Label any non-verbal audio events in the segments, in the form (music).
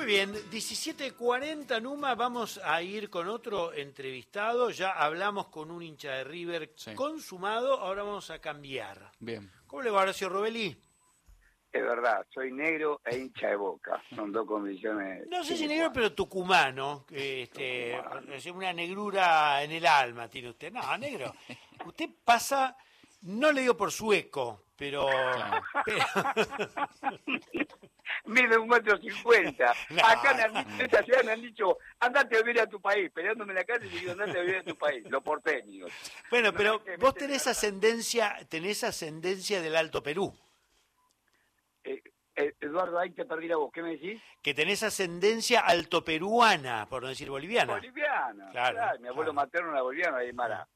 Muy bien, 17.40 Numa, vamos a ir con otro entrevistado. Ya hablamos con un hincha de River Sí. consumado, ahora vamos a cambiar. Bien. ¿Cómo le va Horacio Robelli? Es verdad, soy negro e hincha de boca. Son dos condiciones. No sé si negro, pero tucumano. Este, Tucumano. es una negrura en el alma tiene usted. No, negro. (laughs) Usted pasa, no le digo por sueco, pero... Claro. pero- Mide un metro cincuenta. No, (laughs) Acá no. en esta ciudad me han dicho, andate a vivir a tu país. Peleándome en la calle y digo, andate a vivir a tu país. Los porteños. bueno, No, pero que vos tenés de- ascendencia, tenés ascendencia del Alto Perú. Eh, eh, Eduardo, ahí te perdí la voz. ¿Qué me decís? que tenés ascendencia altoperuana, por no decir boliviana. Boliviana. Claro, Claro, mi abuelo claro. materno era boliviano, ahí en Mara.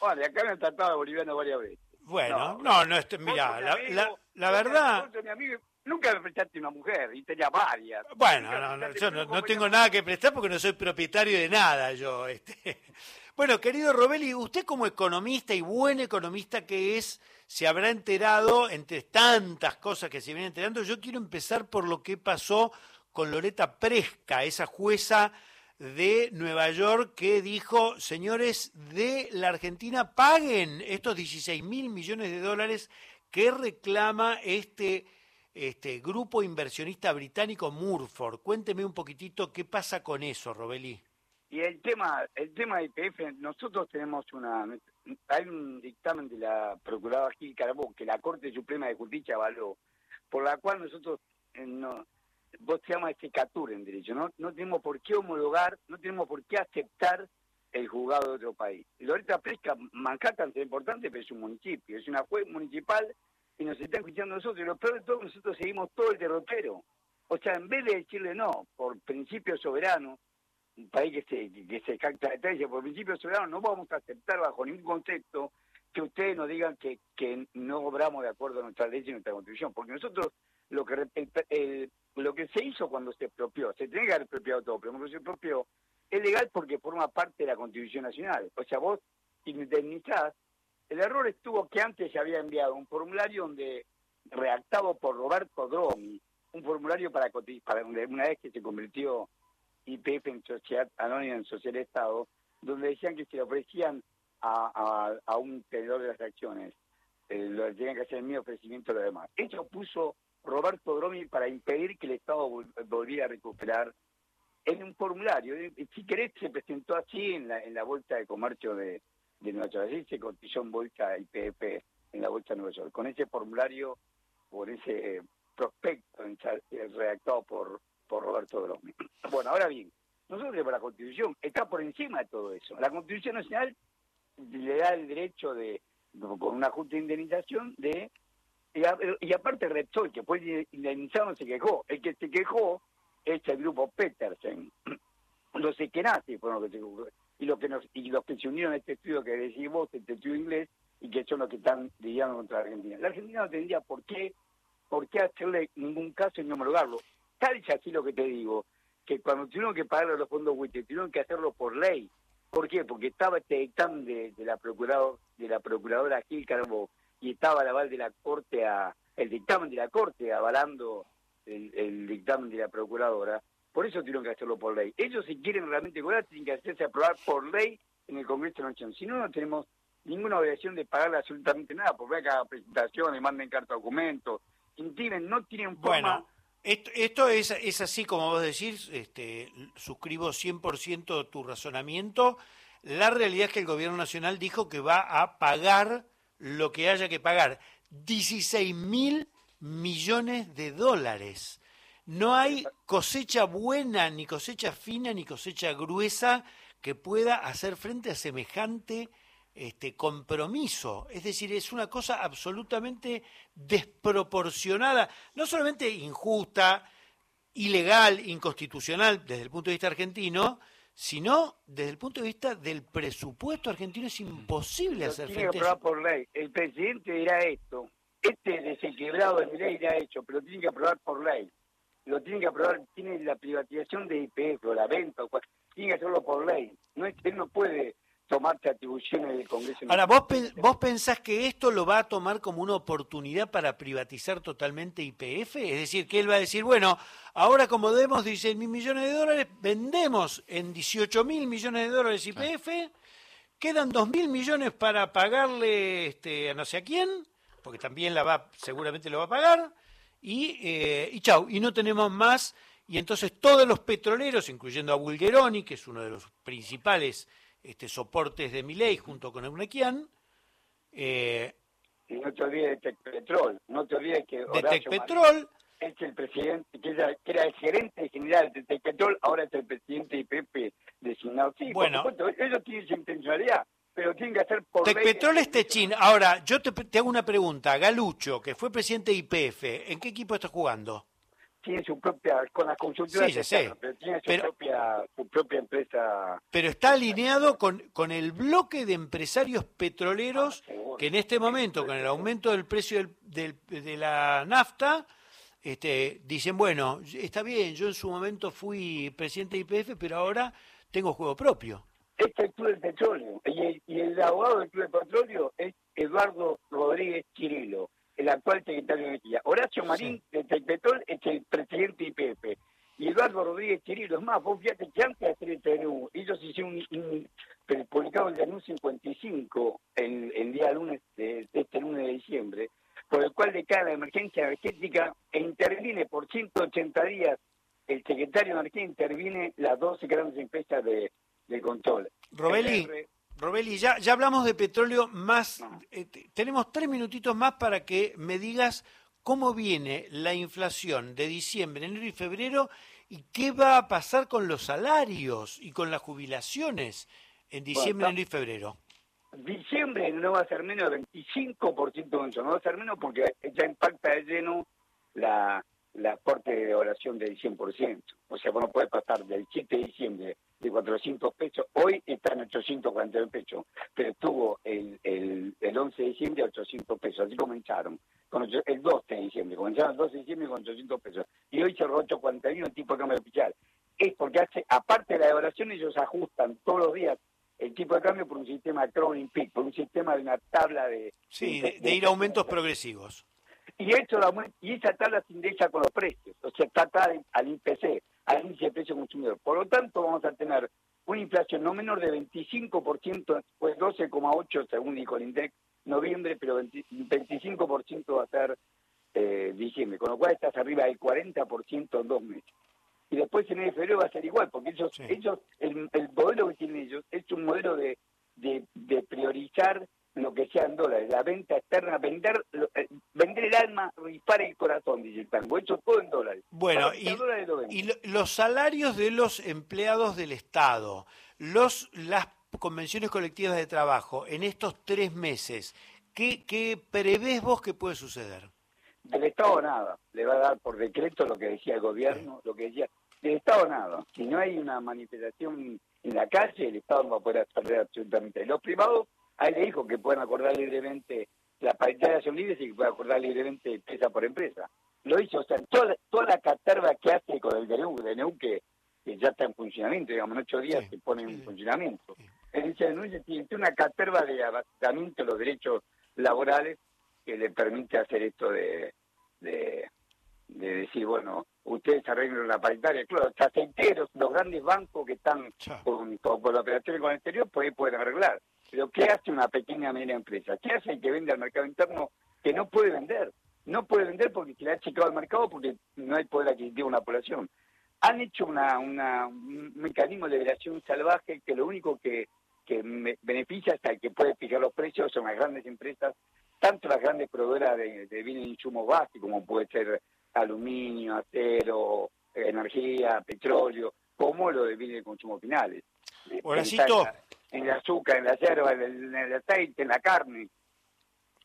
Bueno, acá me han tratado de boliviano varias veces. Bueno, No, no, Vos mira, la, amigo, la- la vos sos- verdad, amigo. Nunca me prestaste una mujer y tenía varias. bueno, no, no, yo no, no tengo nada que prestar porque no soy propietario de nada yo. (laughs) Este. Bueno, querido Robelli, usted como economista y buen economista que es, se habrá enterado, entre tantas cosas que se vienen enterando, yo quiero empezar por lo que pasó con Loreta Presca, esa jueza de Nueva York que dijo, señores de la Argentina, paguen estos 16 mil millones de dólares que reclama este, este grupo inversionista británico Murford. Cuénteme un poquitito qué pasa con eso, Robelí. Y el tema, el tema de IPF, nosotros tenemos una, hay un dictamen de la Procuradora Gil Carbó que la Corte Suprema de Justicia avaló, por la cual nosotros, eh, no, vos se llama secatur en derecho, ¿no? no tenemos por qué homologar, no tenemos por qué aceptar el juzgado de otro país. Loreta Presca, Manhattan es importante, pero es un municipio, es una juez municipal y nos están escuchando nosotros, y lo peor de todo, nosotros seguimos todo el derrotero. O sea, en vez de decirle no, por principio soberano, un país que se, que se jacta de por principio soberano no vamos a aceptar bajo ningún concepto que ustedes nos digan que, que no obramos de acuerdo a nuestra ley y nuestra constitución, porque nosotros lo que el- el- lo que se hizo cuando se expropió, se tiene que haber expropiado todo, pero cuando se expropió es legal porque forma parte de la constitución nacional. O sea, vos indemnizás, el error estuvo que antes se había enviado un formulario donde redactado por Roberto Dromi, un formulario para, para una vez que se convirtió IPF en Sociedad Anónima en Social Estado, donde decían que se le ofrecían a, a, a un tenedor de las acciones, eh, lo tenían que hacer el mismo ofrecimiento a los demás. Eso puso Roberto Dromi para impedir que el Estado vol- volviera a recuperar en un formulario. Eh, Si querés, se presentó así en la, en la Bolsa de Comercio de, de Nueva York. Así se cotizó en Bolsa IPF en la Bolsa de Nueva York. Con ese formulario, por ese eh, prospecto eh, redactado por, por Roberto Dromi. (clears throat) Bueno, ahora bien, nosotros tenemos la Constitución, está por encima de todo eso. La Constitución Nacional le da el derecho de, con una justa indemnización, de... Y, a- y aparte Repsol, que fue indemnizado, no se quejó. El que se quejó es el grupo Petersen. (clears throat) Los Eskenazi fueron los que se y los que nos, y los que se unieron a este estudio que decís vos, este estudio inglés, y que son los que están lidiando contra la Argentina. La Argentina no tendría por qué, por qué hacerle ningún caso y no homologarlo. Tal es así lo que te digo, que cuando tuvieron que pagarle a los fondos WITE, tuvieron que hacerlo por ley. ¿Por qué? Porque estaba este dictamen de, de la procurador, de la procuradora Gil Carbó y estaba el aval de la corte a, el dictamen de la corte avalando el, dictamen de la procuradora. Por eso tuvieron que hacerlo por ley. Ellos si quieren realmente cobrar tienen que hacerse aprobar por ley en el Congreso de la Nación. Si no, no tenemos ninguna obligación de pagarle absolutamente nada, porque hagan presentaciones, manden carta documentos, intimen, no tienen forma... Bueno, esto, esto es, es así como vos decís, este, suscribo 100% tu razonamiento. La realidad es que el gobierno nacional dijo que va a pagar lo que haya que pagar. 16 mil millones de dólares. No hay cosecha buena, ni cosecha fina, ni cosecha gruesa que pueda hacer frente a semejante este compromiso. Es decir, es una cosa absolutamente desproporcionada, no solamente injusta, ilegal, inconstitucional desde el punto de vista argentino, sino desde el punto de vista del presupuesto argentino es imposible Lo hacer tiene que frente a aprobar eso. por ley. El presidente dirá esto. Este desequilibrado de mi ley dirá hecho, pero tiene que aprobar por ley. Lo tiene que aprobar, tiene la privatización de IPF o la venta, o cual- tiene que hacerlo por ley. No es, él no puede atribuciones del Congreso. Ahora, ¿vos, ¿vos pensás que esto lo va a tomar como una oportunidad para privatizar totalmente IPF? Es decir, que él va a decir, bueno, ahora como debemos 16 mil millones de dólares, vendemos en 18 mil millones de dólares IPF, quedan 2 mil millones para pagarle este, a no sé a quién, porque también la va, seguramente lo va a pagar, y, eh, y chau, y no tenemos más, y entonces todos los petroleros, incluyendo a Bulgeroni, que es uno de los principales este, soportes de mi ley junto con Eunequian. Eh, y no te olvides de Tecpetrol, no te olvides que de Tecpetrol es el presidente, que era, el gerente general de Tecpetrol, ahora es el presidente de IPP designado. Sí, bueno, por ellos tienen su intencionalidad, pero tienen que hacer por Tecpetrol es Techín. Ahora, yo te, te, hago una pregunta. Galucho, que fue presidente de IPF, ¿en qué equipo está jugando? Tiene su propia, con las consultoras, sí, pero tiene su, propia, su propia empresa. Pero está alineado con, con el bloque de empresarios petroleros ah, que en este momento, con el aumento del precio del, de la nafta, este, dicen, bueno, está bien, yo en su momento fui presidente de IPF, pero ahora tengo juego propio. Este es el Club del Petróleo, y el, y el abogado del Club del Petróleo es Eduardo Rodríguez Chirilo el actual secretario de Energía. Horacio Marín, de Tecpetrol, es el presidente IPF. Y Eduardo Rodríguez Chirilo, es más, vos fíjate que antes de hacer el TNU, ellos hicieron un, un publicado el TNU 55 el, el día lunes de, este lunes de diciembre, por el cual declara la emergencia energética e interviene por 180 días el secretario de Energía interviene las 12 grandes empresas de, de control. Robeli, Robeli, ya, ya hablamos de petróleo más. Eh, tenemos tres minutitos más para que me digas cómo viene la inflación de diciembre, enero y febrero y qué va a pasar con los salarios y con las jubilaciones en diciembre, enero y febrero. Diciembre no va a ser menos del 25% de eso, no va a ser menos porque ya impacta de lleno la, la corte de oración del 100%. O sea, bueno, puede pasar del 7 de diciembre de 400 pesos, hoy está en 840 pesos, pero estuvo el, el, el 11 de diciembre a 800 pesos, así comenzaron, con el 12 de diciembre, comenzaron el 12 de diciembre con 800 pesos, y hoy cerró 841 el tipo de cambio oficial. Es porque hace, aparte de la evaluación, ellos ajustan todos los días el tipo de cambio por un sistema de crawling peak, por un sistema de una tabla de... Sí, de, ir a aumentos progresivos. Y, esto, y esa tabla se indexa con los precios, o sea, está atada al IPC al índice de precio consumidor. Por lo tanto, vamos a tener una inflación no menor de 25%, pues 12,8% según dijo el INDEX, noviembre, pero 25% va a ser eh, diciembre, con lo cual estás arriba del 40% en dos meses. Y después en el febrero va a ser igual, porque ellos, ellos el, modelo que tienen ellos es un modelo de, de, de priorizar lo que sea en dólares, la venta externa, vender eh, vender el alma, rifar el corazón, dice el tango, hecho todo en dólares. Bueno, y, los salarios de los empleados del Estado, los las convenciones colectivas de trabajo, en estos tres meses, ¿qué, qué prevés vos que puede suceder? Del Estado nada, le va a dar por decreto lo que decía el gobierno, lo que decía, del Estado nada, si no hay una manifestación en la calle, el Estado no va a poder hacer absolutamente. Los privados Ahí le dijo que pueden acordar libremente la paridad de libres y que pueden acordar libremente empresa por empresa. Lo hizo, o sea, toda, toda la caterva que hace con el DNU, DNU que, que ya está en funcionamiento, digamos, en ocho días se pone en funcionamiento. El DNU tiene una caterva de abastecimiento de los derechos laborales que le permite hacer esto de, de, decir, bueno, ustedes arreglen la paritaria. Claro, los los grandes bancos que están con, con, la operación con el exterior, pues pueden arreglar. Pero ¿qué hace una pequeña media empresa? ¿Qué hace el que vende al mercado interno que no puede vender? No puede vender porque se le ha checado al mercado porque no hay poder adquisitivo en la población. Han hecho una, un mecanismo de liberación salvaje que lo único que, que beneficia hasta el que puede fijar los precios son las grandes empresas, tanto las grandes proveedoras de, de bienes de insumos básicos como puede ser aluminio, acero, energía, petróleo, como lo de bienes de consumo finales. Horacito, en el azúcar, en la hierba, en el, aceite, en la carne.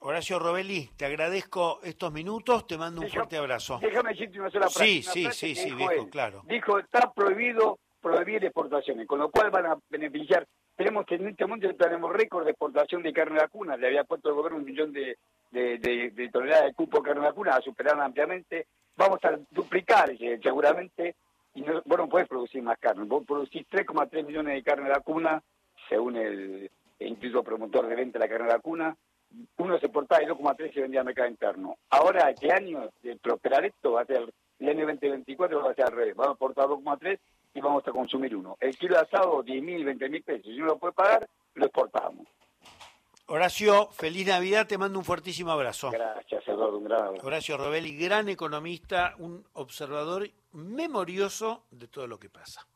Horacio Robelli, te agradezco estos minutos, te mando un fuerte abrazo. Déjame decirte una sola frase. Sí, sí, sí, sí, viejo, claro. Dijo, está prohibido prohibir exportaciones, con lo cual van a beneficiar. Tenemos en este momento tenemos récord de exportación de carne vacuna, le había puesto el gobierno un millón de, de, toneladas de cupo de carne vacuna, la superaron ampliamente. Vamos a duplicar eh, seguramente, y no, vos no podés producir más carne, vos producís 3,3 millones de carne vacuna según el, Instituto Promotor de Venta de la Carne Vacuna, uno se portaba y 2,3 se vendía al mercado interno. Ahora, este año, de prosperar esto, va a ser el año 2024 va a ser al revés. Vamos a aportar 2,3 y vamos a consumir uno. El kilo de asado, 10 mil, 20 mil pesos. Si uno lo puede pagar, lo exportamos. Horacio, feliz Navidad, te mando un fuertísimo abrazo. Gracias, Eduardo, un gran abrazo. Horacio Robelli, gran economista, un observador memorioso de todo lo que pasa.